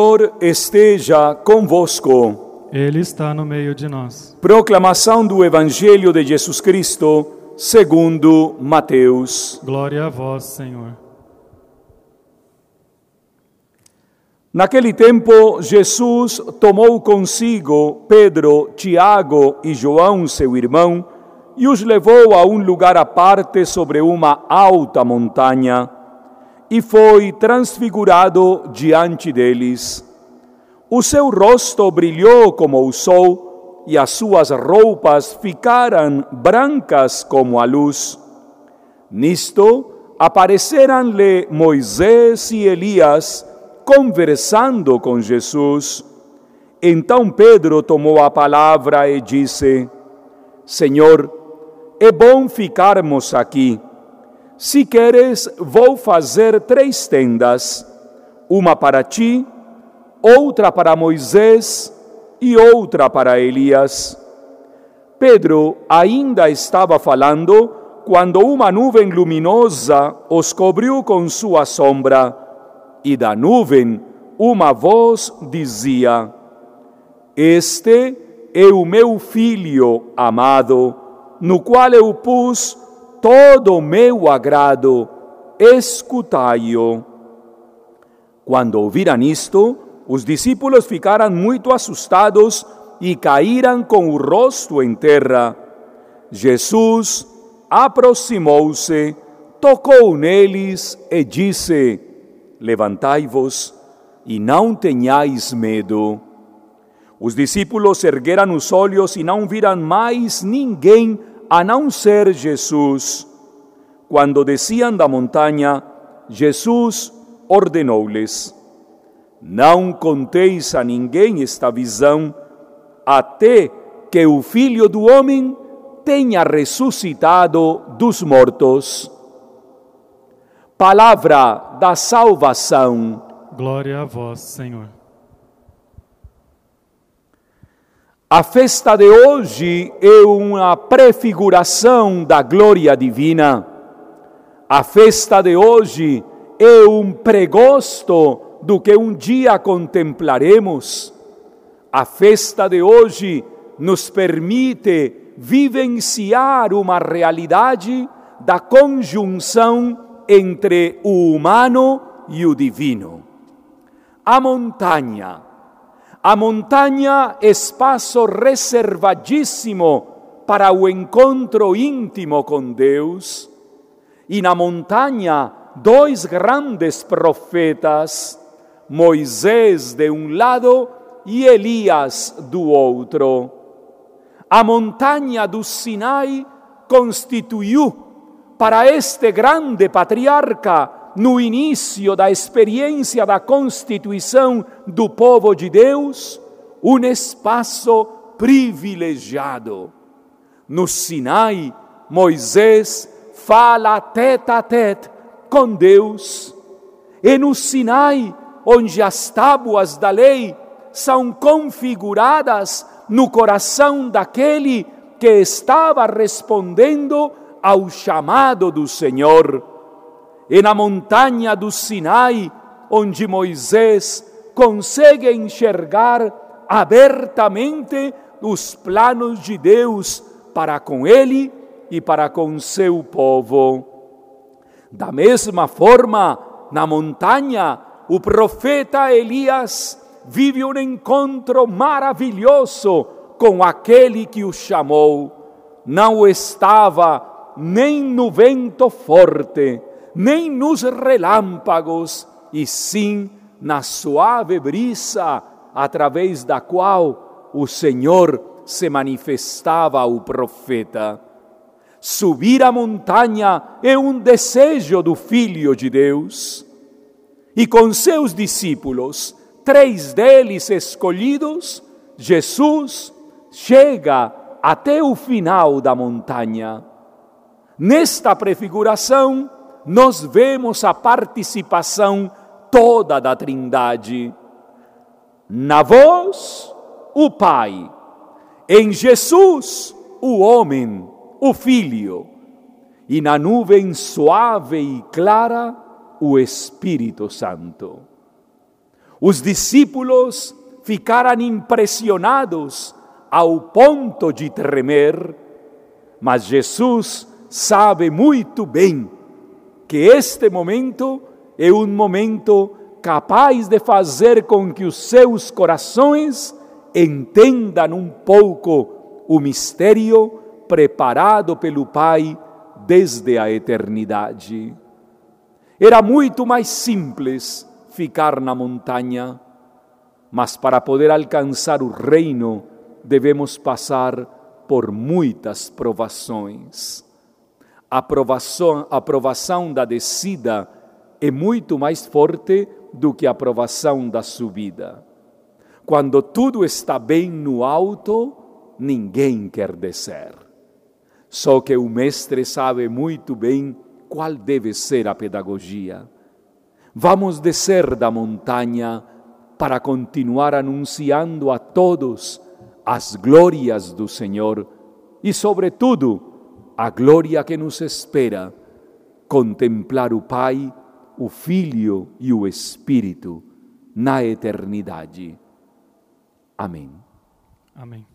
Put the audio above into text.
Senhor esteja convosco. Ele está no meio de nós. Proclamação do Evangelho de Jesus Cristo, segundo Mateus. Glória a vós, Senhor. Naquele tempo, Jesus tomou consigo Pedro, Tiago e João, seu irmão, e os levou a um lugar à parte sobre uma alta montanha e foi transfigurado diante deles. O seu rosto brilhou como o sol e as suas roupas ficaram brancas como a luz. Nisto apareceram-lhe Moisés e Elias conversando com Jesus. Então Pedro tomou a palavra e disse: Senhor, é bom ficarmos aqui. Se queres, vou fazer três tendas: uma para ti, outra para Moisés e outra para Elias. Pedro ainda estava falando quando uma nuvem luminosa os cobriu com sua sombra, e da nuvem uma voz dizia: Este é o meu filho amado, no qual eu pus todo o meu agrado, escutai-o. Quando ouviram isto, os discípulos ficaram muito assustados e caíram com o rosto em terra. Jesus aproximou-se, tocou neles e disse: Levantai-vos e não tenhais medo. Os discípulos ergueram os olhos e não viram mais ninguém a não ser Jesus. Quando desciam da montanha, Jesus ordenou-lhes: Não conteis a ninguém esta visão, até que o Filho do Homem tenha ressuscitado dos mortos. Palavra da salvação. Glória a vós, Senhor. A festa de hoje é uma prefiguração da glória divina. A festa de hoje é um pregosto do que um dia contemplaremos. A festa de hoje nos permite vivenciar uma realidade da conjunção entre o humano e o divino. A montanha a montanha, espaço reservadíssimo para o encontro íntimo com Deus. E na montanha, dois grandes profetas, Moisés de um lado e Elias do outro. A montanha do Sinai constituiu para este grande patriarca no início da experiência da constituição do povo de Deus, um espaço privilegiado. No Sinai, Moisés fala tete a tete com Deus. E no Sinai, onde as tábuas da lei são configuradas no coração daquele que estava respondendo ao chamado do Senhor e na montanha do Sinai, onde Moisés consegue enxergar abertamente os planos de Deus para com ele e para com seu povo. Da mesma forma, na montanha, o profeta Elias vive um encontro maravilhoso com aquele que o chamou. Não estava nem no vento forte, nem nos relâmpagos, e sim na suave brisa através da qual o Senhor se manifestava ao profeta. Subir a montanha é um desejo do Filho de Deus. E com seus discípulos, três deles escolhidos, Jesus chega até o final da montanha. Nesta prefiguração, nós vemos a participação toda da Trindade. Na voz, o Pai. Em Jesus, o homem, o Filho. E na nuvem suave e clara, o Espírito Santo. Os discípulos ficaram impressionados ao ponto de tremer, mas Jesus sabe muito bem que este momento é um momento capaz de fazer com que os seus corações entendam um pouco o mistério preparado pelo Pai desde a eternidade. Era muito mais simples ficar na montanha, mas para poder alcançar o reino devemos passar por muitas provações. Aprovação, aprovação da descida é muito mais forte do que a aprovação da subida. Quando tudo está bem no alto, ninguém quer descer. Só que o mestre sabe muito bem qual deve ser a pedagogia. Vamos descer da montanha para continuar anunciando a todos as glórias do Senhor e, sobretudo, a glória que nos espera contemplar o Pai o Filho e o Espírito na eternidade. Amém. Amém.